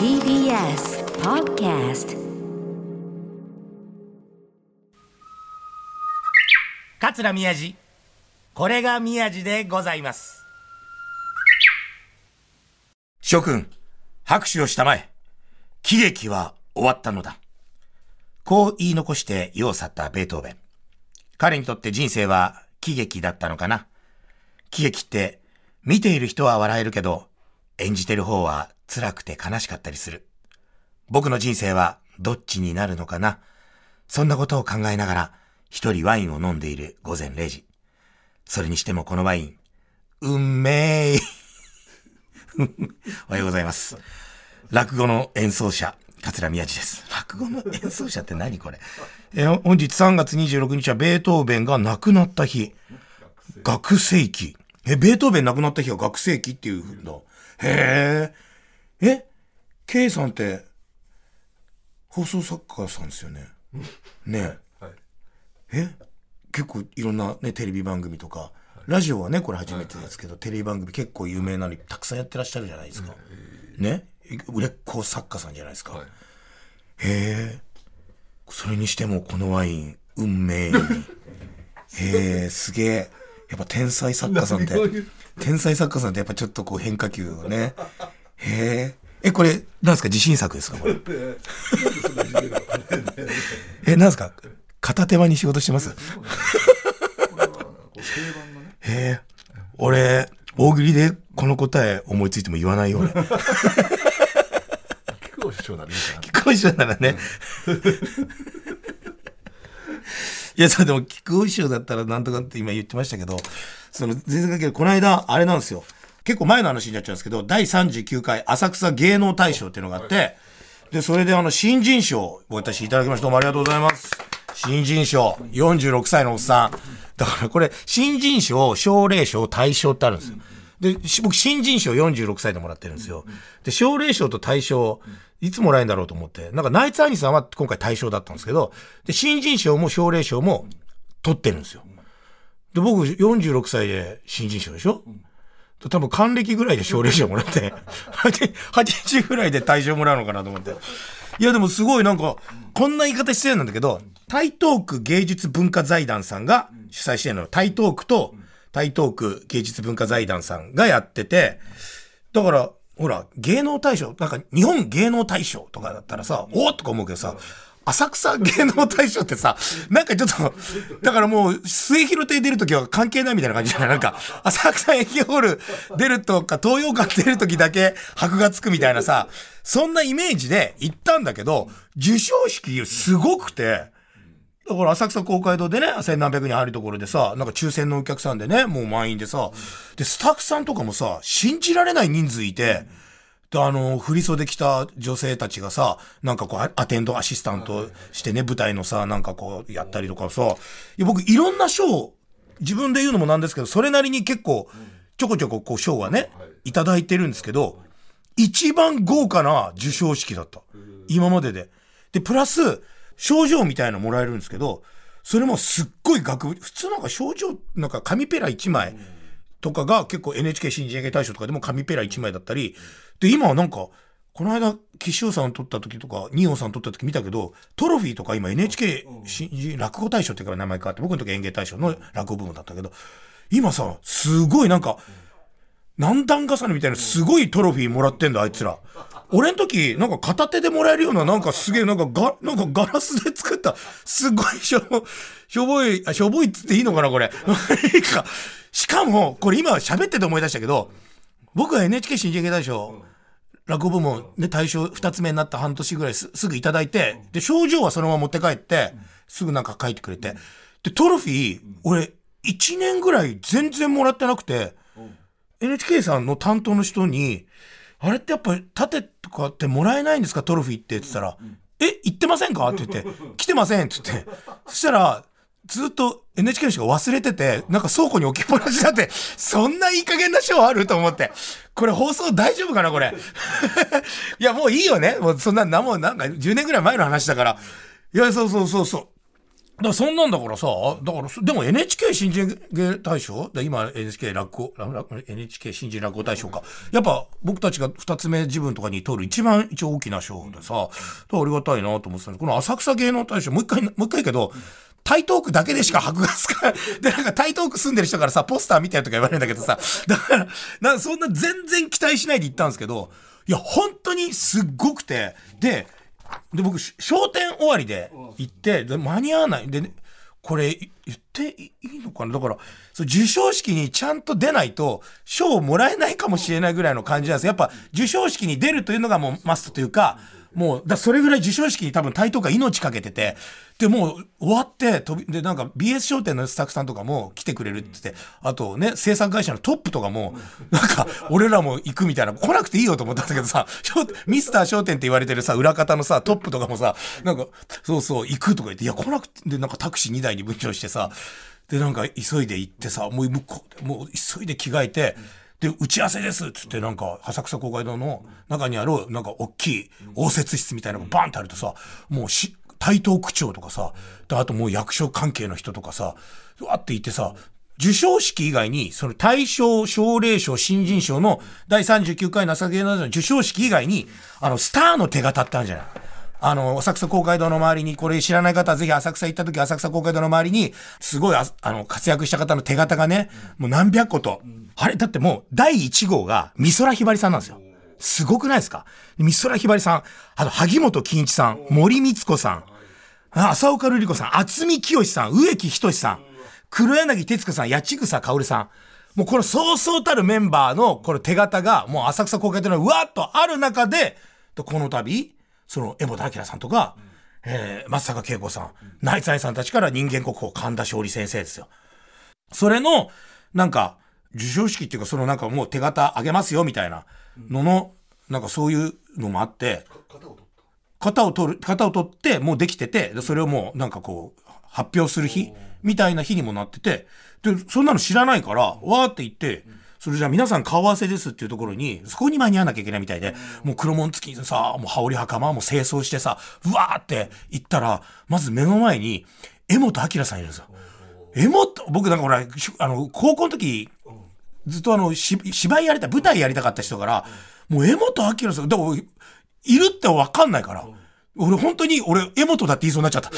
TBS Podcast 桂宮治。これが宮治でございます。諸君拍手をしたまえ。喜劇は終わったのだ。こう言い残して世を去ったベートーベン。彼にとって人生は喜劇だったのかな。喜劇って見ている人は笑えるけど演じてる方は辛くて悲しかったりする僕の人生はどっちになるのかなそんなことを考えながら一人ワインを飲んでいる午前0時。それにしてもこのワイン、うんめい。おはようございます。落語の演奏者、桂宮治です。落語の演奏者って何これ？え本日3月26日はベートーベンが亡くなった日。学生期。え、ベートーベン亡くなった日は学生期っていうんだ。へえ。え ?K さんって、放送作家さんですよね？ねえ。え？結構いろんなね、テレビ番組とか、ラジオはね、これ初めてですけど、テレビ番組結構有名なのにたくさんやってらっしゃるじゃないですか。ね？売れっ子作家さんじゃないですか。へえ。それにしてもこのワイン、運命に。へえ、すげえ。やっぱ天才作家さんって、天才作家さんってやっぱちょっとこう変化球をね。へえ。え、これ、なんですか？自信作ですか？これ。え、なんですか？片手間に仕事してます？へえ。俺、大喜利でこの答え思いついても言わないよ、俺。木久扇師匠ならいいかな。木久扇師匠ならね。いや、そう、でも、木久扇師匠だったらなんとかって今言ってましたけど、その、全然関係ない。この間、あれなんですよ。結構前の話になっちゃうんですけど、第39回浅草芸能大賞っていうのがあって、で、それであの、新人賞を私いただきました。どうもありがとうございます。新人賞、46歳のおっさん。だからこれ、新人賞、奨励賞、大賞ってあるんですよ。で、僕、新人賞46歳でもらってるんですよ。で、奨励賞と大賞、いつもらえんだろうと思って、なんか、ナイツアニさんは今回大賞だったんですけど、で、新人賞も奨励賞も取ってるんですよ。で、僕、46歳で新人賞でしょ？うん多分還暦ぐらいで奨励賞もらって、80ぐらいで大賞もらうのかなと思って。いやでもすごいなんか、こんな言い方失礼なんだけど、台東区芸術文化財団さんが主催してるの。台東区と台東区芸術文化財団さんがやってて、だから、ほら、芸能大賞、なんか日本芸能大賞とかだったらさ、おーとか思うけどさ、浅草芸能大賞ってさ、なんかちょっと、だからもう、末広亭出るときは関係ないみたいな感じじゃない？なんか、浅草駅ホール出るとか、東洋館出るときだけ箔がつくみたいなさ、そんなイメージで行ったんだけど、授賞式すごくて、だから浅草公会堂でね、千何百人入るところでさ、なんか抽選のお客さんでね、もう満員でさ、で、スタッフさんとかもさ、信じられない人数いて、で、あの、振り袖着た女性たちがさ、なんかこう、アテンドアシスタントしてね、舞台のさ、なんかこう、やったりとかさ、いや僕、いろんな賞、自分で言うのもなんですけど、それなりに結構、ちょこちょここう、賞はね、いただいてるんですけど、一番豪華な授賞式だった。今までで。で、プラス、賞状みたいなのもらえるんですけど、それもすっごい額、普通なんか賞状、なんか紙ペラ1枚とかが結構 NHK 新人演芸大賞とかでも紙ペラ1枚だったり、で、今はなんか、この間、岸尾さん撮った時とか、二葉さん撮った時見たけど、トロフィーとか今 NHK 新人落語大賞っていうから名前変わって、僕の時演芸大賞の落語部門だったけど、今さ、すごいなんか、何段重ねみたいなすごいトロフィーもらってんだ、あいつら。俺の時、なんか片手でもらえるような、なんかすげえ、なんかガ、なんかガラスで作った、すごいしょ、しょぼい、あ、しょぼいっつっていいのかな、これ。しかも、これ今喋ってて思い出したけど、僕は NHK 新人演芸大賞、落語部門で大賞2つ目になった半年ぐらいすすぐいただいて、で、症状はそのまま持って帰って、すぐなんか書いてくれて、で、トロフィー、俺、1年ぐらい全然もらってなくて、NHK さんの担当の人に、あれってやっぱり盾とかってもらえないんですか？トロフィーってって言ったら、え、言ってませんか？って言って、来てません？って言って、そしたら、ずっと NHK の人が忘れてて、なんか倉庫に置きっぱなしだって、そんないい加減な賞ある？と思って。これ放送大丈夫かな？これ。いや、もういいよね。もうそんな、なもうなんか10年ぐらい前の話だから。いや、そうそうそうそう。だそんなんだからさ、だから、でも NHK 新人芸大賞？で今 NHK 落語、NHK 新人落語大賞か。やっぱ僕たちが二つ目自分とかに通る一番一応大きな賞でさ、ありがたいなと思ってたこの浅草芸能大賞、もう一回、もう一回けど、台東区だけでしか箔がつかない。で、なんか台東区住んでる人からさ、ポスター見たよとか言われるんだけどさ、だから、なんそんな全然期待しないで行ったんですけど、いや、本当にすっごくて、で、で、僕、商店終わりで行って、で間に合わない。で、ね、これ言っていいのかな？だから、そう、授賞式にちゃんと出ないと、賞をもらえないかもしれないぐらいの感じなんですやっぱ、授賞式に出るというのがもうマストというか、もう、だそれぐらい授賞式に多分台東が命かけてて、で、もう終わって、飛び、で、なんか BS 商店のスタッフさんとかも来てくれるって言って、あとね、制作会社のトップとかも、なんか、俺らも行くみたいな、来なくていいよと思ったんだけどさ、ミスター商店って言われてるさ、裏方のさ、トップとかもさ、なんか、そうそう、行くとか言って、いや、来なくて、で、なんかタクシー2台に分譲してさ、で、なんか急いで行ってさ、もう向こう、もう急いで着替えて、で、打ち合わせですっつって、なんか、浅草公会堂の中にある、なんか、大きい応接室みたいなのがバンってあるとさ、もうし、台東区長とかさ、あともう役所関係の人とかさ、わって言ってさ、授賞式以外に、その大賞、奨励賞、新人賞の第39回情けなの授賞式以外に、あの、スターの手形ってあるんじゃない。あの、浅草公会堂の周りに、これ知らない方はぜひ浅草行った時、浅草公会堂の周りに、すごいあ、あの、活躍した方の手形がね、もう何百個と。あれ、だってもう、第1号が、美空ひばりさんなんですよ。すごくないですか？美空ひばりさん、あと、萩本欽一さん、森光子さん、浅岡瑠璃子さん、渥美清さん、植木仁さん、黒柳徹子さん、八千草薫さん。もうこのそうそうたるメンバーのこの手形がもう浅草公会堂のうわっとある中で、この度、その江本明さんとか、えー、松坂慶子さん、内イさんたちから人間国宝神田勝利先生ですよ。それの、なんか、授賞式っていうか、そのなんかもう手形あげますよみたいなのの、なんかそういうのもあって、型を取る、型を取って、もうできてて、それをもうなんかこう、発表する日みたいな日にもなってて、で、そんなの知らないから、わーって言って、それじゃあ皆さん顔合わせですっていうところに、そこに間に合わなきゃいけないみたいで、もう黒門付きにさ、もう羽織袴も清掃してさ、うわーって行ったら、まず目の前に、江本明さんいるんですよ。江本、僕なんかほら、あの、高校の時、ずっとあの、芝居やりたい、舞台やりたかった人から、もう江本明さん、でも、いるってわかんないから、俺本当に、俺、江本だって言いそうになっちゃった。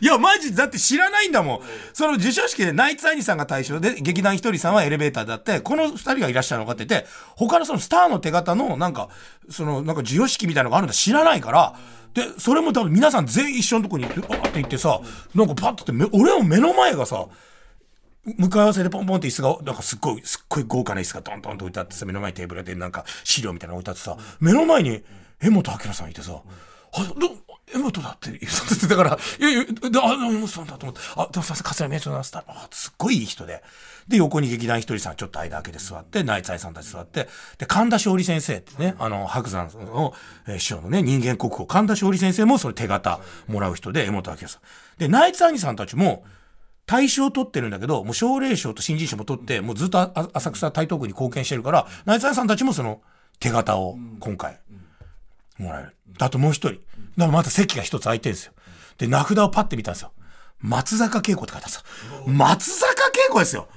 いや、マジだって知らないんだもん。その授賞式でナイツアニさんが対象で、劇団ひとりさんはエレベーターだって、この二人がいらっしゃるのかって言って、他のそのスターの手形の、なんか、その、なんか授与式みたいなのがあるんだ。知らないから、で、それも多分皆さん全員一緒のとこに行って、あって言ってさ、なんかパッとって、俺の目の前がさ、向かい合わせでポンポンって椅子が、なんかすっごい、すっごい豪華な椅子がドンドンと置いてあってさ、目の前にテーブルでなんか資料みたいなの置いてあってさ、目の前に江本明さんいてさ、あ、ど、江本だって言ってだから、いやいや、あ、江本さんだと思って、あ、でもさ、桂宮治のスター、あ、すっごいいい人で。で、横に劇団ひとりさん、ちょっと間開けて座って、内在さんたち座って、で、神田勝利先生ってね、あの、白山の、えー、師匠のね、人間国宝、神田勝利先生もそれ手形もらう人で、江本明さん。で、内在兄さんたちも、大賞を取ってるんだけど、もう奨励賞と新人賞も取って、もうずっと浅草台東区に貢献してるから、内在さんたちもその手形を今回、もらえる。あともう一人。だからまた席が一つ空いてるんですよ。で、名札をパッて見たんですよ。松坂慶子って書いてあったんですよ。松坂慶子ですよ。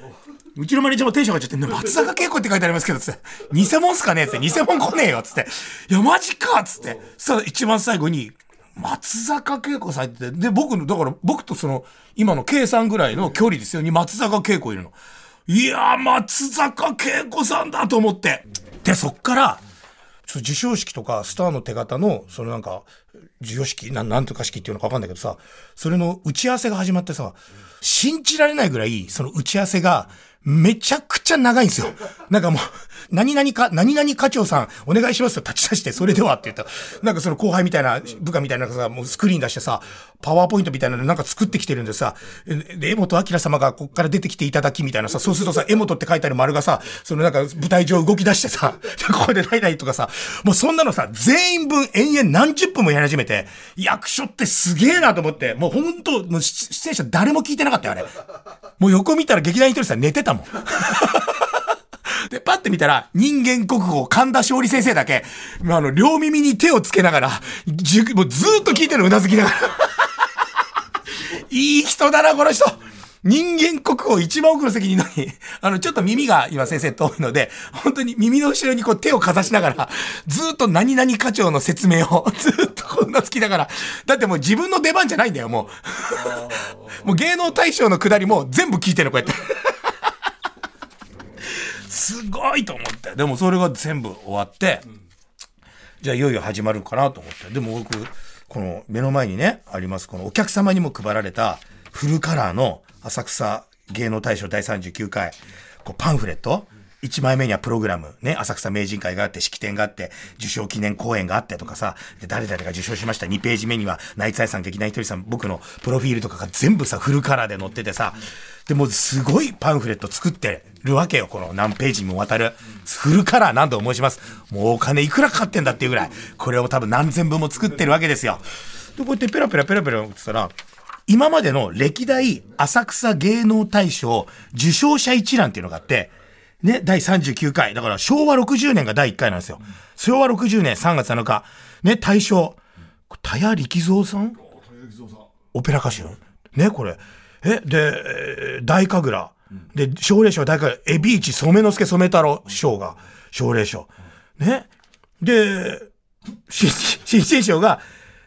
うちのマネージャーもテンション上がっちゃって、松坂慶子って書いてありますけど、つって、偽物っすかねって、偽物来ねえよ、つって、いや、マジかつって、さあ、一番最後に、松坂慶子さんってで、僕の、だから僕とその、今の K さんぐらいの距離ですよに松坂慶子いるの。いやー、松坂慶子さんだと思って。で、そっから、授賞式とかスターの手形の、そのなんか、授与式、な、なんとか式っていうのかわかんないけどさ、それの打ち合わせが始まってさ、信じられないぐらい、その打ち合わせが、めちゃくちゃ長いんですよ。なんかもう、何々か、何々課長さん、お願いしますよ、立ち出して、それではって言ったなんかその後輩みたいな、部下みたいなさ、もうスクリーン出してさ、パワーポイントみたいなのなんか作ってきてるんでさ、で、江本明様がこっから出てきていただきみたいなさ、そうするとさ、江本って書いてある丸がさ、そのなんか舞台上動き出してさ、ここでないないとかさ、もうそんなのさ、全員分延々何十分もやり始めて、役所ってすげえなと思って、もうほんと、もう出演者誰も聞いてなかったよ、あれ。もう横見たら劇団一人さん寝てたもん。で、パッて見たら、人間国宝神田勝利先生だけ、あの、両耳に手をつけながら、じゅもうずーっと聞いてるうなずきながら。いい人だな、この人人間国宝一番奥の席にいるのに、あの、ちょっと耳が今先生遠いので、本当に耳の後ろにこう手をかざしながら、ずっと何々課長の説明をずっとこんな好きだから、だってもう自分の出番じゃないんだよ、もう。もう芸能大賞のくだりも全部聞いてるの、こうやって。すごいと思って。でもそれが全部終わって、じゃあいよいよ始まるかなと思って。でも僕、この目の前にね、あります、このお客様にも配られたフルカラーの浅草芸能大賞第39回、こうパンフレット、1枚目にはプログラム、ね、浅草名人会があって、式典があって、受賞記念公演があってとかさ、で、誰々が受賞しました。2ページ目には、内津愛さん、劇団ひとりさん、僕のプロフィールとかが全部さ、フルカラーで載っててさ、でもすごいパンフレット作ってるわけよ。この何ページにもわたる。フルカラー何度も申します。もうお金いくらかかってんだっていうぐらい。これを多分何千分も作ってるわけですよ。で、こうやってペラペラペラペラってったら、今までの歴代浅草芸能大賞受賞者一覧っていうのがあって、ね、第39回。だから昭和60年が第1回なんですよ。昭和60年3月7日。ね、大賞。田谷力蔵さん？オペラ歌手ね、これ。え、で、大神楽。で、奨励賞大神楽。エビーチ染之助染太郎賞が奨励賞。ね。で、新新賞が、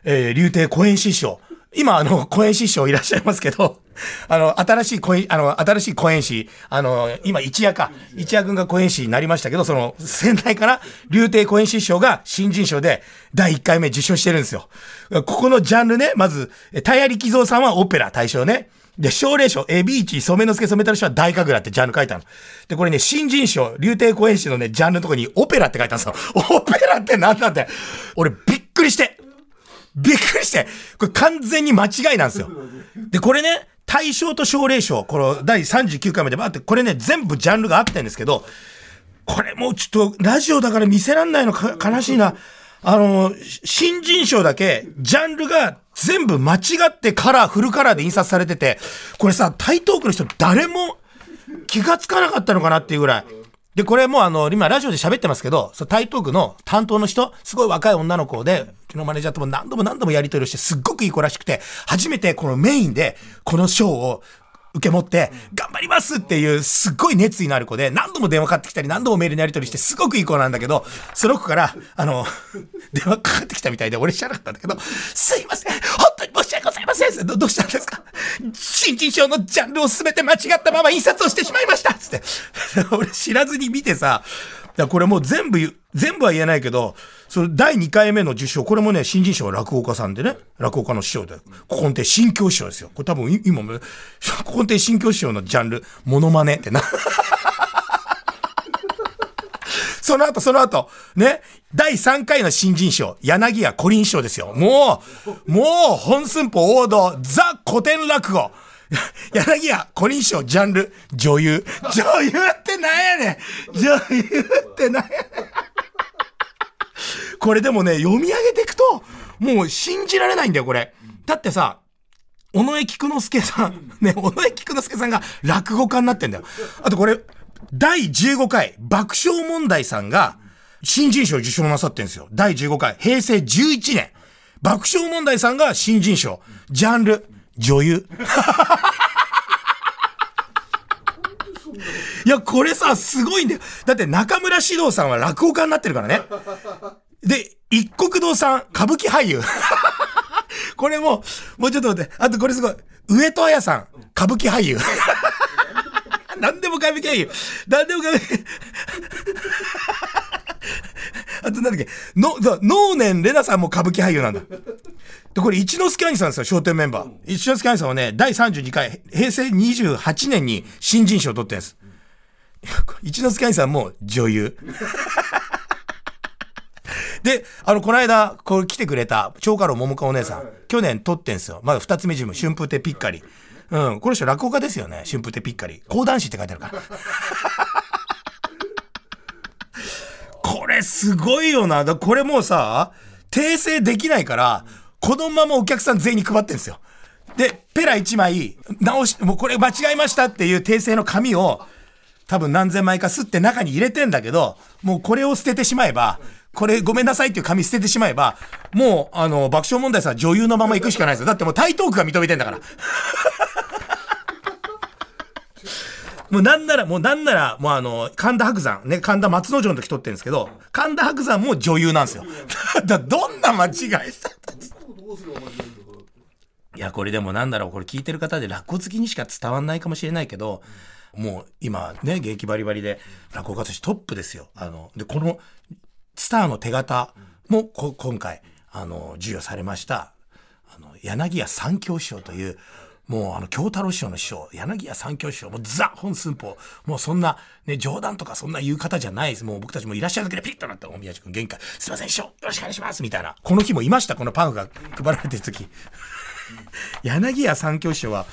えー、竜亭小演師匠。今、あの、小演師匠いらっしゃいますけど、あの、新しい小演、あの、新しい小演師、あの、今、一夜か、一夜君が小演師になりましたけど、その、先代から、竜亭小演師匠が新人賞で第1回目受賞してるんですよ。ここのジャンルね、まず、タイヤ力蔵さんはオペラ大賞ね。で、奨励賞、エビーチ、染之助染太郎賞は大神楽ってジャンル書いたの。で、これね、新人賞、竜亭公演師のね、ジャンルのとこにオペラって書いたんですよ。オペラって何なんだって。俺、びっくりして。びっくりして。これ完全に間違いなんですよ。で、これね、大賞と奨励賞、この第39回までバーって、これね、全部ジャンルがあってんですけど、これもうちょっと、ラジオだから見せらんないのか、悲しいな。あの、新人賞だけ、ジャンルが全部間違ってカラー、フルカラーで印刷されてて、これさ、台東区の人誰も気がつかなかったのかなっていうぐらい。で、これもあの、今ラジオで喋ってますけど、そ台東区の担当の人、すごい若い女の子で、うちのマネージャーとも何度も何度もやり取りをして、すっごくいい子らしくて、初めてこのメインで、この賞を受け持って、頑張りますっていうすっごい熱意のある子で、何度も電話かかってきたり、何度もメールのやり取りして、すごくいい子なんだけど、その子から、あの、電話かかってきたみたいで、俺知らなかったんだけど、すいません、本当に申し訳ございませんどどうしたんですか？新人賞のジャンルを全て間違ったまま印刷をしてしまいましたつって。俺知らずに見てさ、だこれもう全部、全部は言えないけど、それ第2回目の受賞、これもね、新人賞は落語家さんでね、落語家の師匠で、古今亭新教師匠ですよ。これ多分今も、古今亭新教師匠のジャンル、モノマネってな。その後、その後、ね、第3回の新人賞、柳家古林賞ですよ。もう、もう、本寸法王道、ザ古典落語。柳家小林賞ジャンル、女優。女優ってなんやねん女優ってなんやねんこれでもね、読み上げていくと、もう信じられないんだよ、これ。だってさ、尾上菊之助さん、ね、尾上菊之助さんが落語家になってんだよ。あとこれ、第15回、爆笑問題さんが、新人賞受賞なさってんですよ。第15回、平成11年。爆笑問題さんが新人賞。ジャンル、女優。いや、これさ、すごいんだよ。だって中村獅童さんは落語家になってるからね。で、一国堂さん、歌舞伎俳優。これも、もうちょっと待って。あとこれすごい。上戸彩さん、歌舞伎俳優。何でも歌舞伎俳優。何でも歌舞伎。あとなんだっけ、の、能年レナさんも歌舞伎俳優なんだ。で、これ一之輔兄さんですよ、商店メンバー。一之輔兄さんはね、第32回、平成28年に新人賞を取ってんです。一之輔兄さんも女優。で、あの、この間、これ来てくれた、長家老桃香お姉さん、去年撮ってんすよ。まだ二つ目ジム、春風亭ピッカリ。うん、この人落語家ですよね、春風亭ピッカリ。講談師って書いてあるから。これすごいよな。だこれもうさ、訂正できないから、このままお客さん全員に配ってんですよ。で、ペラ1枚、直し、もうこれ間違えましたっていう訂正の紙を、多分何千枚か吸って中に入れてんだけど、もうこれを捨ててしまえば、これごめんなさいっていう紙捨ててしまえば、もう、あの、爆笑問題さん女優のまま行くしかないですよ。だってもう台東区が認めてんだから。もうなんなら、もうなんなら、もうあの、神田伯山、ね、神田松之丞の時撮ってるんですけど、神田伯山も女優なんですよ。だどんな間違いしたいや、これでもなんだろう、これ聞いてる方で落語好きにしか伝わんないかもしれないけど、もう今ね、現役バリバリで落語家としてトップですよ。あの、で、このスターの手形もこ今回、あの、授与されました、あの、柳家三教師匠という、もうあの、京太郎師匠の師匠、柳家三教師匠、もうザ・本寸法、もうそんな、ね、冗談とかそんな言う方じゃないです。もう僕たちもいらっしゃるだけでピッとなって、お宮地君限界、すいません師匠、よろしくお願いしますみたいな。この日もいました、このパンフが配られてる時。柳家三教師匠は、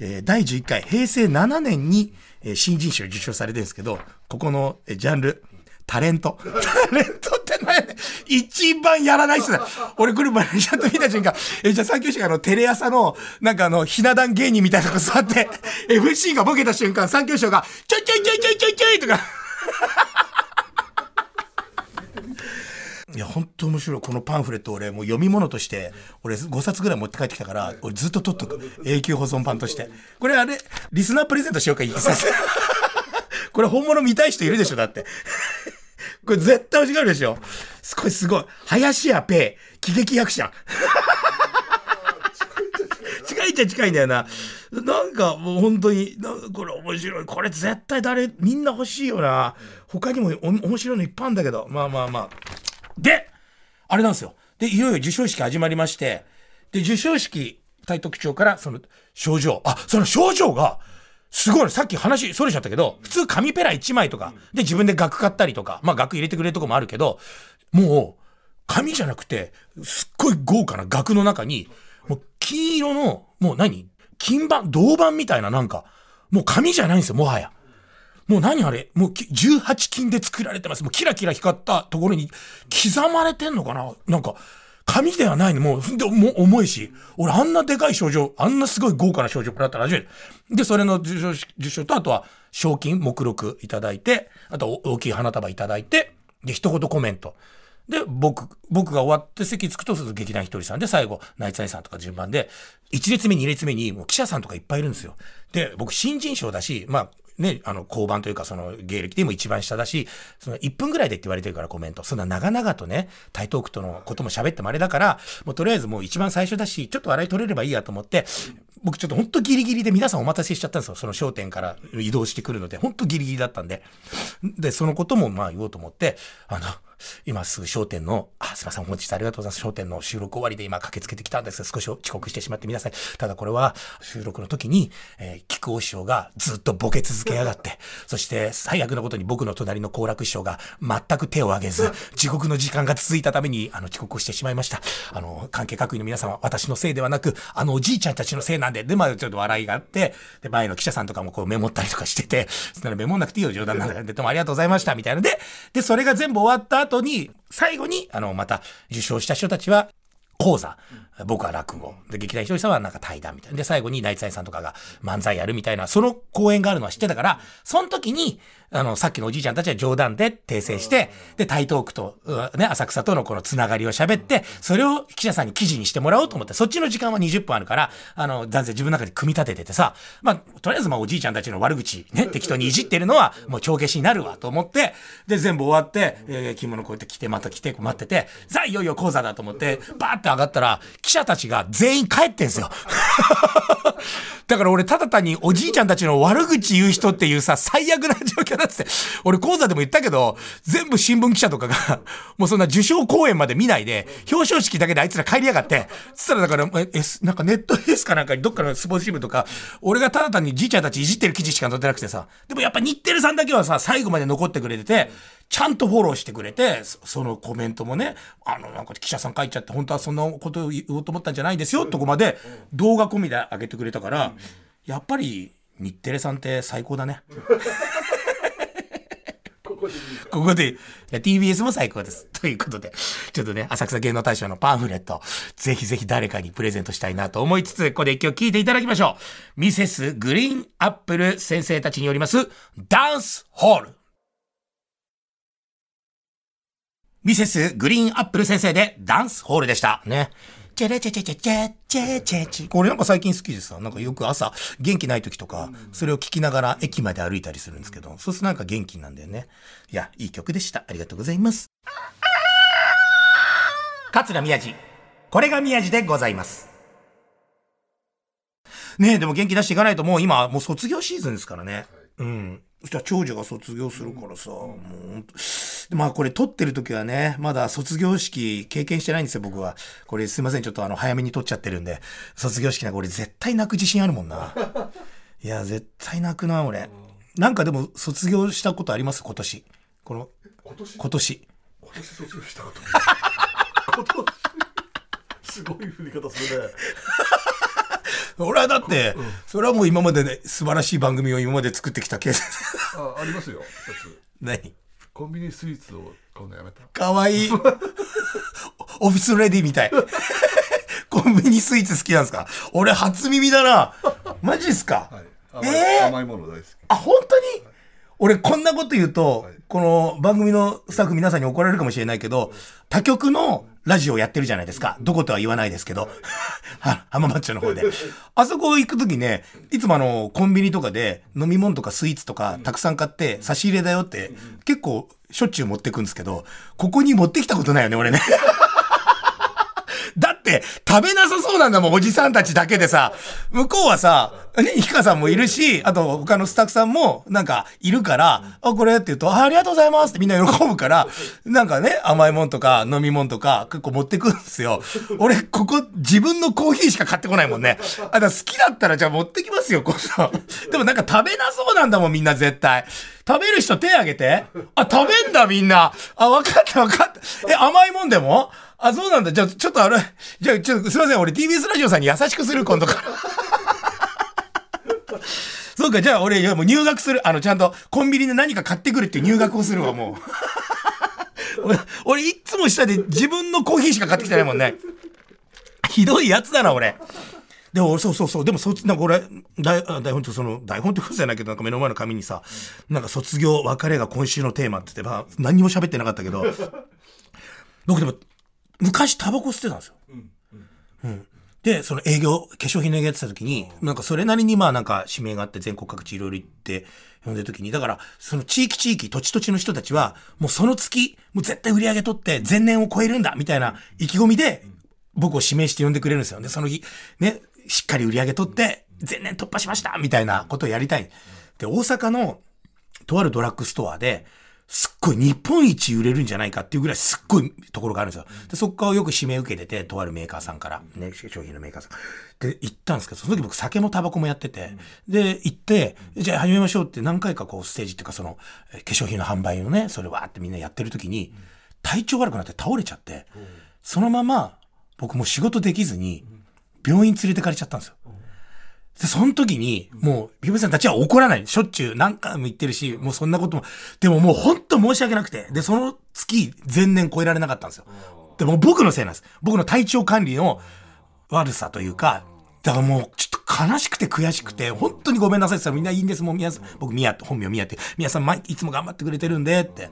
えー、第11回、平成7年に、えー、新人賞受賞されてるんですけど、ここの、えー、ジャンル、タレント。タレントって何やね。一番やらないっすね。俺来る前にちゃんと見た瞬間、え、じゃあ三教師があの、テレ朝の、なんかあの、ひな壇芸人みたいなとこ座って、FC がボケた瞬間、三教師が、ちょいちょいちょいちょいちょいちょいとか。いや、本当面白い。このパンフレット俺、もう読み物として、俺5冊ぐらい持って帰ってきたから、俺ずっと取っとく。永久保存版として。これあれ、リスナープレゼントしようか、いい これ本物見たい人いるでしょ、だって。これ絶対欲しがるでしょ。すごいすごい。林家ペイ、喜劇役者。近いっちゃ近いんだよな。なんかもう本当に、なんかこれ面白い。これ絶対誰、みんな欲しいよな。他にも面白いのいっぱいあるんだけど。まあまあまあ。で、あれなんですよ。で、いよいよ授賞式始まりまして、で、授賞式、大特徴からその症状。あ、その症状が、すごいさっき話それちゃったけど、普通紙ペラ1枚とか、で自分で額買ったりとか、まあ額入れてくれるとこもあるけど、もう、紙じゃなくて、すっごい豪華な額の中に、もう金色の、もう何？金板、銅板みたいななんか、もう紙じゃないんですよ、もはや。もう何あれ？もう18金で作られてます。もうキラキラ光ったところに刻まれてんのかな？なんか、紙ではないの。もう、でも重いし、俺あんなでかい賞状、あんなすごい豪華な賞状もらったら初めて。で、それの受賞、受賞と、あとは賞金、目録いただいて、あと大きい花束いただいて、で、一言コメント。で、僕、僕が終わって席着くとする劇団ひとりさんで、最後、ナイツナイさんとか順番で、1列目、2列目にもう記者さんとかいっぱいいるんですよ。で、僕新人賞だし、まあ、ね、あの、交番というか、その、芸歴でも一番下だし、その、1分ぐらいでって言われてるからコメント。そんな長々とね、台東区とのことも喋ってもあれだから、もうとりあえずもう一番最初だし、ちょっと笑い取れればいいやと思って、僕ちょっとほんとギリギリで皆さんお待たせしちゃったんですよ。その商店から移動してくるので、ほんとギリギリだったんで。で、そのこともまあ言おうと思って、あの、今すぐ商店の、あ、すいません、お持ちしてありがとうございます。商店の収録終わりで今駆けつけてきたんですが、少し遅刻してしまって皆さん。ただこれは収録の時に、えー、菊尾師匠がずっとボケ続けやがって、そして最悪なことに僕の隣の好楽師匠が全く手を挙げず、地獄の時間が続いたために、あの、遅刻してしまいました。あの、関係各位の皆様、私のせいではなく、あのおじいちゃんたちのせいなんで、で、まあちょっと笑いがあって、で、前の記者さんとかもこうメモったりとかしてて、そしたらメモんなくていいよ、冗談なんだで、どうもありがとうございました、みたいなので、で、それが全部終わった後に、最後に、あの、また受賞した人たちは、講座。僕は落語。で、劇団ひとりさんはなんか対談みたいな。で、最後にナイツアイさんとかが漫才やるみたいな、その公演があるのは知ってたから、その時に、あの、さっきのおじいちゃんたちは冗談で訂正して、で、台東区と、ね、浅草とのこのつながりを喋って、それを記者さんに記事にしてもらおうと思って、そっちの時間は20分あるから、あの、男性自分の中で組み立てててさ、まあ、とりあえずまあおじいちゃんたちの悪口、ね、適当にいじってるのは、もう帳消しになるわと思って、で、全部終わって、えー、着物こうやって着て、また着て、待ってて、さあ、いよいよ講座だと思って、バーって上がったら、記者たちが全員帰ってんすよ。だから俺ただ単におじいちゃんたちの悪口言う人っていうさ、最悪な状況だって。俺講座でも言ったけど、全部新聞記者とかが、もうそんな受賞公演まで見ないで、表彰式だけであいつら帰りやがって、つったらだから、え、なんかネットエースかなんかにどっかのスポーツ新聞とか、俺がただ単にじいちゃんたちいじってる記事しか載ってなくてさ、でもやっぱ日テレさんだけはさ、最後まで残ってくれてて、ちゃんとフォローしてくれて、そのコメントもね、あの、なんか記者さん書いちゃって、本当はそんなことを言おうと思ったんじゃないですよ、とこまで動画込みで上げてくれたから、やっぱり日テレさんって最高だね。ここで、TBS も最高です。ということで、ちょっとね、浅草芸能大賞のパンフレット、ぜひぜひ誰かにプレゼントしたいなと思いつつ、ここで一曲聴いていただきましょう。ミセスグリーンアップル先生たちによります、ダンスホール。ミセスグリーンアップル先生でダンスホールでした。ね。チェレチェチェチェチェチェチェチこれなんか最近好きでさ、なんかよく朝元気ない時とか、それを聞きながら駅まで歩いたりするんですけど、そうするとなんか元気なんだよね。いや、いい曲でした。ありがとうございます。桂宮治。これが宮治でございます。ねえ、でも元気出していかないともう今、もう卒業シーズンですからね。うん。そしたら長女が卒業するからさ、もうまあこれ撮ってる時はね、まだ卒業式経験してないんですよ、僕は。これすいません、ちょっとあの早めに撮っちゃってるんで、卒業式なんか俺絶対泣く自信あるもんな。いや、絶対泣くな、俺。なんかでも卒業したことあります？今年。この、今年？今年。今年卒業したかと今年 すごい振り方するね俺はだって、それはもう今までね、素晴らしい番組を今まで作ってきたケース。あありますよ。一つ。何？コンビニスイーツを買うのやめた。かわいい。オフィスレディみたい。コンビニスイーツ好きなんですか？俺初耳だな。マジっすか、はい。甘い,、えー？甘いもの大好き。あ、本当に？俺こんなこと言うと、はいこの番組のスタッフ皆さんに怒られるかもしれないけど、他局のラジオやってるじゃないですか。どことは言わないですけど。は浜松町の方で。あそこ行くときね、いつもあの、コンビニとかで飲み物とかスイーツとかたくさん買って差し入れだよって結構しょっちゅう持ってくんですけど、ここに持ってきたことないよね、俺ね。だって、食べなさそうなんだもん、おじさんたちだけでさ。向こうはさ、ね、ひかさんもいるし、あと他のスタッフさんも、なんか、いるから、あ、これって言うと、あありがとうございますってみんな喜ぶから、なんかね、甘いもんとか飲み物とか結構持ってくんですよ。俺、ここ、自分のコーヒーしか買ってこないもんね。あ、だ好きだったらじゃあ持ってきますよ、こそ。でもなんか食べなそうなんだもん、みんな絶対。食べる人手挙げて。あ、食べんだ、みんな。あ、わかった、わかった。え、甘いもんでも？あ、そうなんだ。じゃあ、ちょっとあれ、じゃあ、ちょっと、すいません。俺 TBS ラジオさんに優しくする、今度から。そうか、じゃあ俺、いやもう入学する。あの、ちゃんとコンビニで何か買ってくるっていう入学をするわ、もう。俺、俺いつも下で自分のコーヒーしか買ってきてないもんね。ひどいやつだな、俺。でも、そうそうそう。でも、そっち、なんか俺、台台本ってその、台本ってことじゃないけど、なんか目の前の紙にさ、なんか卒業、別れが今週のテーマって言って、まあ、何も喋ってなかったけど、僕でも、昔タバコ吸ってたんですよ。うん。で、その営業、化粧品の営業やってた時に、なんかそれなりにまあなんか指名があって全国各地いろいろ行って、呼んでる時に、だから、その地域地域、土地土地の人たちは、もうその月、もう絶対売り上げ取って前年を超えるんだみたいな意気込みで、僕を指名して呼んでくれるんですよ。で、その日、ね、しっかり売り上げ取って、前年突破しましたみたいなことをやりたい。で、大阪の、とあるドラッグストアで、すっごい日本一売れるんじゃないかっていうぐらいすっごいところがあるんですよ。で、そこからよく指名受けてて、とあるメーカーさんから、ね、商品のメーカーさん。で、行ったんですけど、その時僕酒もタバコもやってて、で、行って、じゃあ始めましょうって何回かこうステージっていうかその、え化粧品の販売のね、それわーってみんなやってる時に、体調悪くなって倒れちゃって、そのまま僕もう仕事できずに、病院連れてかれちゃったんですよ。で、その時に、もう、ビブさんたちは怒らない。しょっちゅう何回も言ってるし、もうそんなことも。でももう本当申し訳なくて。で、その月、前年超えられなかったんですよ。でも僕のせいなんです。僕の体調管理の悪さというか、だからもう、ちょっと悲しくて悔しくて、本当にごめんなさいって言ったらみんないいんです。もう宮さん、僕宮って、本名宮って、宮さん毎いつも頑張ってくれてるんで、って。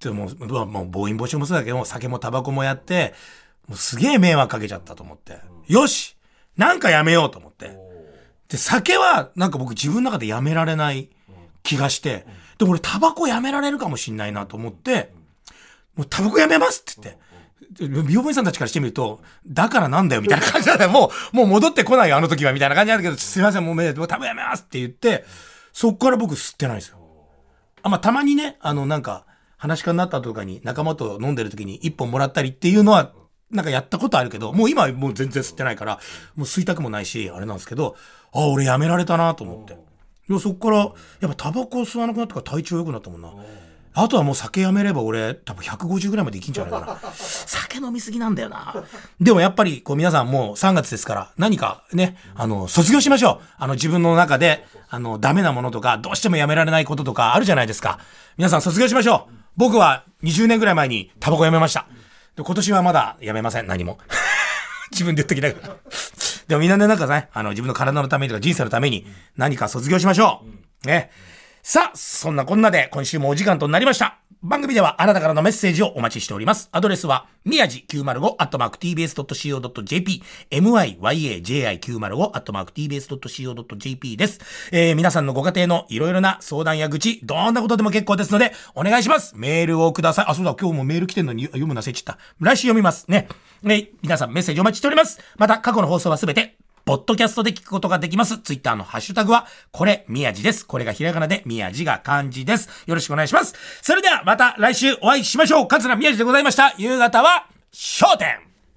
でも、まあもう暴飲暴食もそうだけど、酒もタバコもやって、もうすげえ迷惑かけちゃったと思って。よしなんかやめようと思って。で、酒はなんか僕自分の中でやめられない気がして、で俺タバコやめられるかもしんないなと思って、もうタバコやめますって言って、美容部員さんたちからしてみると、だからなんだよみたいな感じなんだよ。もう、もう戻ってこないよ、あの時はみたいな感じなんだけど、すいません、もうめでもうタバコやめますって言って、そっから僕吸ってないですよ。あ、まあ、たまにね、あの、なんか、話し家になったとかに仲間と飲んでる時に一本もらったりっていうのは、なんかやったことあるけど、もう今もう全然吸ってないから、もう吸いたくもないし、あれなんですけど、あ、俺やめられたなと思って。いや、そっから、やっぱタバコ吸わなくなったから体調良くなったもんな。あとはもう酒やめれば俺多分150ぐらいまでいきんじゃないかな。酒飲みすぎなんだよな。でもやっぱりこう皆さんもう3月ですから何かね、あの、卒業しましょう。あの自分の中で、あの、ダメなものとか、どうしてもやめられないこととかあるじゃないですか。皆さん卒業しましょう。僕は20年ぐらい前にタバコやめました。で今年はまだやめません、何も。自分で言っときながら。でもみんなでなんかね、あの自分の体のためにとか人生のために何か卒業しましょう。ね。さあ、そんなこんなで今週もお時間となりました。番組ではあなたからのメッセージをお待ちしております。アドレスは、みやじ 905-tbs.co.jp、myaji905-tbs.co.jp です。えー、皆さんのご家庭のいろいろな相談や愚痴、どんなことでも結構ですので、お願いします。メールをください。あ、そうだ、今日もメール来てんのに読むなせちった。来週読みます。ね。ね、皆さんメッセージお待ちしております。また、過去の放送はすべて、ポッドキャストで聞くことができます。ツイッターのハッシュタグは、これ、宮地です。これがひらがなで、宮地が漢字です。よろしくお願いします。それでは、また来週お会いしましょう。桂宮地でございました。夕方は、焦点